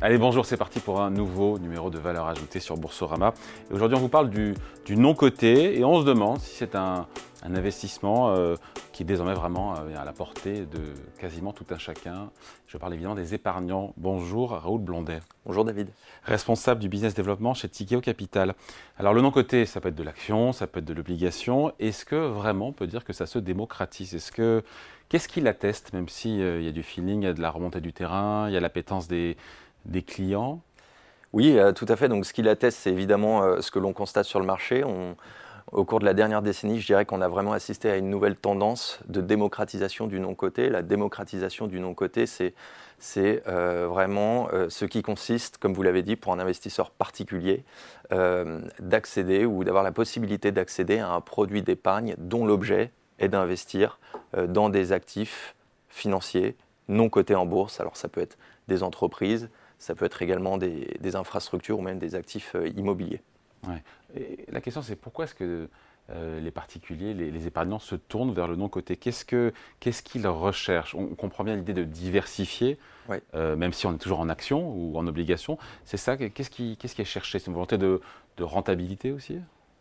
Allez, bonjour, c'est parti pour un nouveau numéro de valeur ajoutée sur Boursorama. Aujourd'hui, on vous parle du, non-coté et on se demande si c'est un, investissement euh, qui est désormais vraiment euh, à la portée de quasiment tout un chacun. Je parle évidemment des épargnants. Bonjour, Raoul Blondet. Bonjour, David. Responsable du business développement chez Tikeo Capital. Alors, le non-coté, ça peut être de l'action, ça peut être de l'obligation. Est-ce que vraiment on peut dire que ça se démocratise? Est-ce que Qu'est-ce qui l'atteste, même s'il il y a du feeling, il y a de la remontée du terrain, il y a l'appétence des, des clients Oui, euh, tout à fait. Donc, ce qui l'atteste, c'est évidemment euh, ce que l'on constate sur le marché. au cours de la dernière décennie, je dirais qu'on a vraiment assisté à une nouvelle tendance de démocratisation du non-côté. La démocratisation du non-côté, c'est euh, vraiment ce qui consiste, comme vous l'avez dit, pour un investisseur particulier, d'accéder ou d'avoir la possibilité d'accéder à un produit d'épargne dont l'objet est d'investir dans des actifs financiers non cotés en bourse. Alors ça peut être des entreprises, ça peut être également des, infrastructures ou même des actifs euh, immobiliers. la question c'est pourquoi est-ce que euh, les particuliers, les, épargnants se tournent vers le non-coté? Qu'est-ce qu'ils qu recherchent? On, comprend bien l'idée de diversifier, euh, même si on est toujours en action ou en obligation. C'est ça Qu'est-ce qui, qui, est cherché? C'est une volonté de, de rentabilité aussi?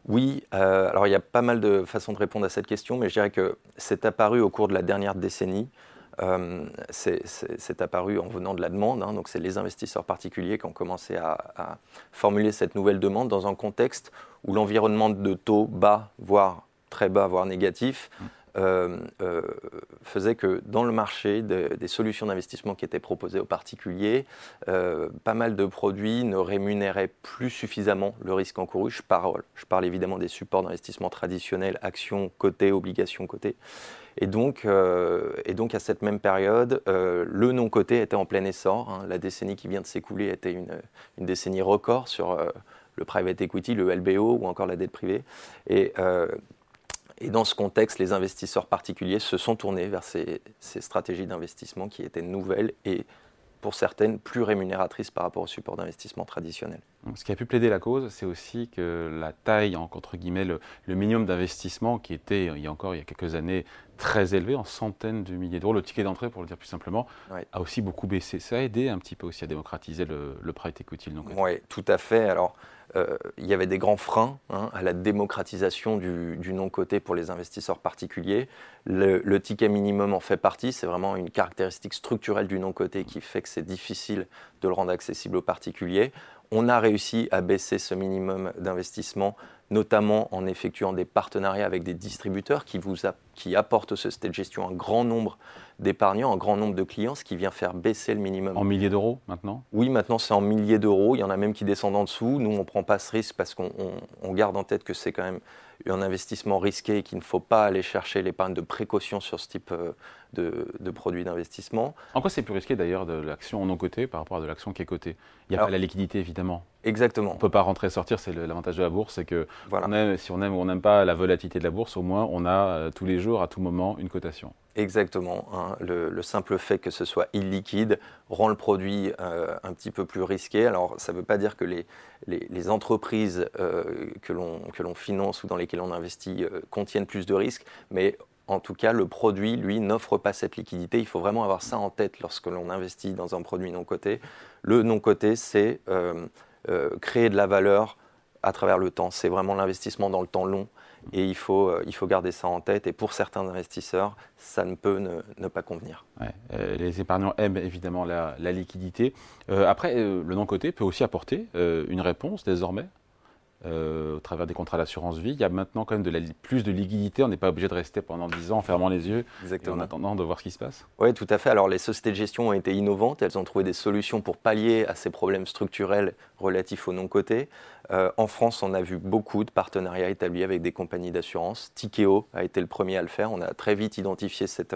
Oui, alors il y a pas mal de façons de répondre à cette question, mais je dirais que c'est apparu au cours de la dernière décennie. Euh, c'est apparu en venant de la demande. Hein. donc, c'est les investisseurs particuliers qui ont commencé à, formuler cette nouvelle demande dans un contexte où l'environnement de taux bas, voire très bas, voire négatif, mmh. Euh, euh, faisait que dans le marché des solutions d'investissement qui étaient proposées aux particuliers, pas mal de produits ne rémunéraient plus suffisamment le risque encouru. Je parle, je parle évidemment des supports d'investissement traditionnels, actions cotées, obligations cotées. Et donc, euh, et donc à cette même période, euh, le non-coté était en plein essor. Hein. La décennie qui vient de s'écouler était une, une, décennie record sur euh, le private equity, le LBO ou encore la dette privée. Et, et dans ce contexte, les investisseurs particuliers se sont tournés vers ces, ces stratégies d'investissement qui étaient nouvelles et pour certaines plus rémunératrices par rapport au support d'investissement traditionnel. Ce qui a pu plaider la cause, c'est aussi que la taille, entre guillemets, le, minimum d'investissement qui était, il y a encore il y a quelques années, très élevé, en centaines de milliers d'euros, le ticket d'entrée, pour le dire plus simplement, a aussi beaucoup baissé. Ça a aidé un petit peu aussi à démocratiser le, le private equity. Oui, tout à fait. Alors, euh, il y avait des grands freins hein, à la démocratisation du, non-coté pour les investisseurs particuliers. Le, ticket minimum en fait partie, c'est vraiment une caractéristique structurelle du non-coté qui fait que c'est difficile de le rendre accessible aux particuliers. On a réussi à baisser ce minimum d'investissement, notamment en effectuant des partenariats avec des distributeurs qui, vous qui apportent au société de gestion un grand nombre d'épargnants, un grand nombre de clients, ce qui vient faire baisser le minimum. En milliers d'euros maintenant? Oui, maintenant c'est en milliers d'euros. Il y en a même qui descendent en dessous. Nous, on ne prend pas ce risque parce qu'on garde en tête que c'est quand même un investissement risqué et qu'il ne faut pas aller chercher l'épargne de précaution sur ce type euh, de, produits d'investissement. En quoi c'est plus risqué d'ailleurs de l'action non cotée par rapport à de l'action qui est cotée? Il n'y a pas la liquidité évidemment. Exactement. On ne peut pas rentrer et sortir, c'est l'avantage de la bourse, c'est que si on aime ou on n'aime pas la volatilité de la bourse, au moins on a euh, tous les jours, à tout moment, une cotation. Exactement. Hein. Le, simple fait que ce soit illiquide rend le produit euh, un petit peu plus risqué. Alors, ça ne veut pas dire que les, entreprises euh, que l'on finance ou dans lesquelles on investit euh, contiennent plus de risques, mais en tout cas, le produit, lui, n'offre pas cette liquidité. Il faut vraiment avoir ça en tête lorsque l'on investit dans un produit non coté. Le non coté, c'est créer de la valeur à travers le temps. C'est vraiment l'investissement dans le temps long. Et il faut, euh, il faut garder ça en tête. Et pour certains investisseurs, ça ne peut ne, pas convenir. Euh, les épargnants aiment évidemment la, liquidité. Euh, après, le non-côté peut aussi apporter une réponse désormais? Euh, au travers des contrats d'assurance vie. Il y a maintenant quand même de la, plus de liquidité. On n'est pas obligé de rester pendant 10 ans en fermant les yeux en attendant de voir ce qui se passe. Oui, tout à fait. Alors les sociétés de gestion ont été innovantes. Elles ont trouvé des solutions pour pallier à ces problèmes structurels relatifs au non-coté. Euh, en France, on a vu beaucoup de partenariats établis avec des compagnies d'assurance. Tikeo a été le premier à le faire. On a très vite identifié cette,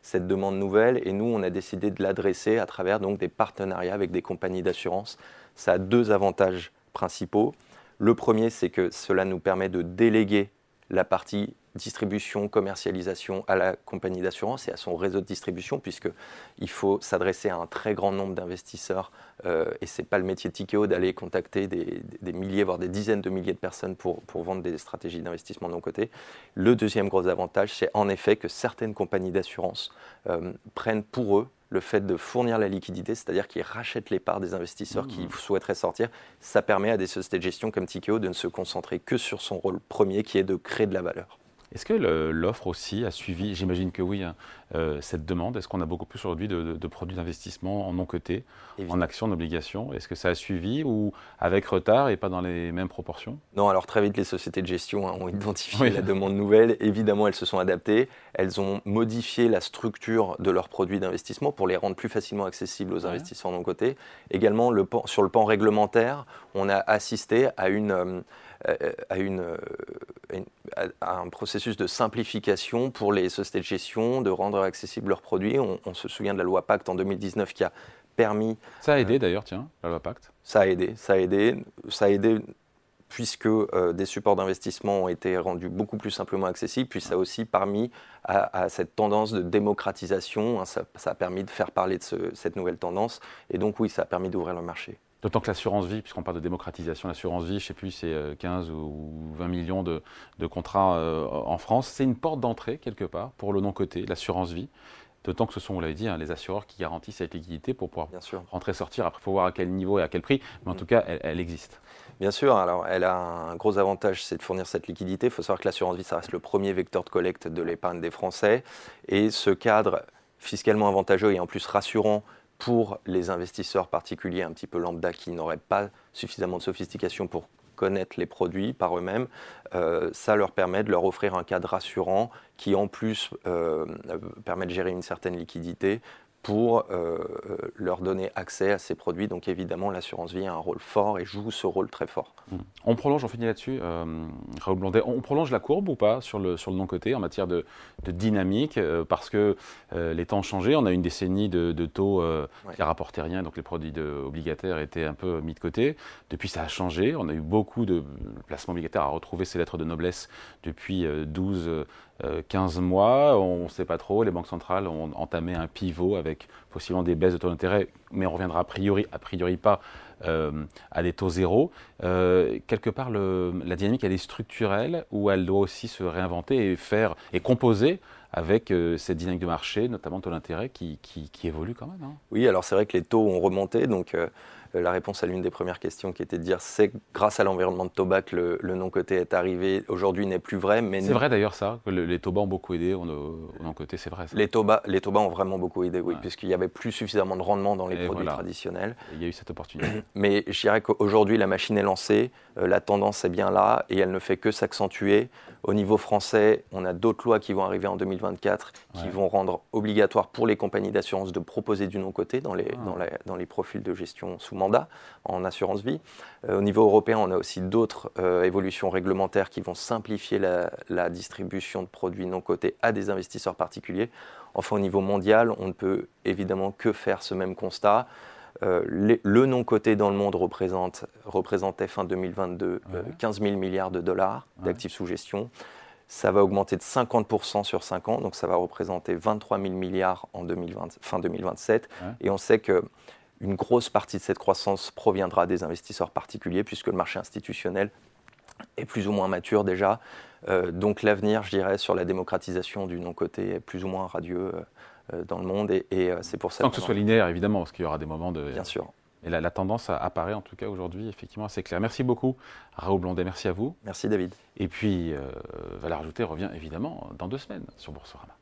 cette demande nouvelle et nous, on a décidé de l'adresser à travers donc, des partenariats avec des compagnies d'assurance. Ça a deux avantages principaux. Le premier, c'est que cela nous permet de déléguer la partie distribution, commercialisation à la compagnie d'assurance et à son réseau de distribution, puisqu'il faut s'adresser à un très grand nombre d'investisseurs. Euh, et ce n'est pas le métier de Tikeo d'aller contacter des, milliers, voire des dizaines de milliers de personnes pour, vendre des stratégies d'investissement de nos côtés. Le deuxième gros avantage, c'est en effet que certaines compagnies d'assurance euh, prennent pour eux le fait de fournir la liquidité, c'est-à-dire qu'ils rachètent les parts des investisseurs qui mmh. souhaiteraient sortir, ça permet à des sociétés de gestion comme Tikeo de ne se concentrer que sur son rôle premier qui est de créer de la valeur. Est-ce que l'offre aussi a suivi, j'imagine que oui, hein, euh, cette demande? Est-ce qu'on a beaucoup plus aujourd'hui de, produits d'investissement en non cotés, en actions, en obligations? Est-ce que ça a suivi ou avec retard et pas dans les mêmes proportions? Non, alors très vite, les sociétés de gestion hein, ont identifié la demande nouvelle. Évidemment, elles se sont adaptées. Elles ont modifié la structure de leurs produits d'investissement pour les rendre plus facilement accessibles aux investisseurs non cotés. Également, le, sur le pan réglementaire, on a assisté à une... Euh, à, une, euh, à, un processus de simplification pour les sociétés de gestion, de rendre accessibles leurs produits. On, se souvient de la loi Pacte en 2019 qui a permis. Ça a aidé euh, d'ailleurs, tiens, la loi Pacte. Ça a aidé, ça a aidé, ça a aidé puisque des supports d'investissement ont été rendus beaucoup plus simplement accessibles, puis ça a aussi permis à, cette tendance de démocratisation, hein, ça, a permis de faire parler de cette nouvelle tendance, et donc oui, ça a permis d'ouvrir le marché. D'autant que l'assurance vie, puisqu'on parle de démocratisation, l'assurance vie, je ne sais plus, c'est 15 euh, ou 20 millions de, contrats euh, en France. C'est une porte d'entrée, quelque part, pour le non-côté, l'assurance vie. D'autant que ce sont, vous l'avez dit, hein, les assureurs qui garantissent cette liquidité pour pouvoir rentrer, sortir. Après, il faut voir à quel niveau et à quel prix, mais en mm. tout cas, elle, existe. Bien sûr, alors elle a un gros avantage, c'est de fournir cette liquidité. Il faut savoir que l'assurance vie, ça reste le premier vecteur de collecte de l'épargne des Français. Et ce cadre fiscalement avantageux et en plus rassurant pour les investisseurs particuliers un petit peu lambda qui n'auraient pas suffisamment de sophistication pour connaître les produits par eux-mêmes, euh, ça leur permet de leur offrir un cadre rassurant qui en plus euh, permet de gérer une certaine liquidité pour euh, leur donner accès à ces produits. Donc évidemment, l'assurance vie a un rôle fort et joue ce rôle très fort. Mmh. On prolonge, on finit là-dessus, euh, Raoul Blondet, on prolonge la courbe ou pas sur le, sur le non-côté en matière de, dynamique euh, Parce que les temps ont changé, on a une décennie de, taux qui n'a rapporté rien, donc les produits obligataires étaient un peu mis de côté. Depuis, ça a changé, on a eu beaucoup de placements obligataires à retrouver ces lettres de noblesse depuis 12 15 mois, on ne sait pas trop, les banques centrales ont entamé un pivot avec possiblement des baisses de taux d'intérêt, mais on reviendra a priori, pas euh, à des taux zéro. Euh, quelque part, la dynamique, elle est structurelle ou elle doit aussi se réinventer et faire et composer avec euh, cette dynamique de marché, notamment taux d'intérêt qui, qui, évolue quand même. Hein. Oui, alors c'est vrai que les taux ont remonté, donc euh, la réponse à l'une des premières questions qui était de dire c'est grâce à l'environnement de Toba que le, non-côté est arrivé. Aujourd'hui n'est plus vrai. mais C'est vrai d'ailleurs ça, que les Toba ont beaucoup aidé au, non-côté, c'est vrai. Les Toba, les Toba ont vraiment beaucoup aidé, oui, puisqu'il n'y avait plus suffisamment de rendement dans les produits traditionnels. il y a eu cette opportunité. Mais je dirais qu'aujourd'hui la machine est lancée, euh, la tendance est bien là et elle ne fait que s'accentuer. Au niveau français, on a d'autres lois qui vont arriver en 2024 qui vont rendre obligatoire pour les compagnies d'assurance de proposer du non-côté dans les, ah. dans, les profils de gestion sous mandat en assurance vie. Euh, au niveau européen, on a aussi d'autres euh, évolutions réglementaires qui vont simplifier la, distribution de produits non cotés à des investisseurs particuliers. Enfin, au niveau mondial, on ne peut évidemment que faire ce même constat. Euh, le non coté dans le monde représente, représentait fin 2022 15 000 milliards de dollars d'actifs sous gestion. Ça va augmenter de 50% sur 5 ans, donc ça va représenter 23 000 milliards en 2020, fin 2027. Et on sait que une grosse partie de cette croissance proviendra des investisseurs particuliers, puisque le marché institutionnel est plus ou moins mature déjà. Euh, donc l'avenir, je dirais, sur la démocratisation du non-côté est plus ou moins radieux euh, dans le monde. Et, c'est pour ça. Sans que, ce soit linéaire, évidemment, parce qu'il y aura des moments de. Bien sûr. Et la, tendance apparaît en tout cas aujourd'hui effectivement assez claire. Merci beaucoup Raoul Blondet, merci à vous. Merci David. Et puis euh, Valeur Ajoutée revient évidemment dans deux semaines sur Boursorama.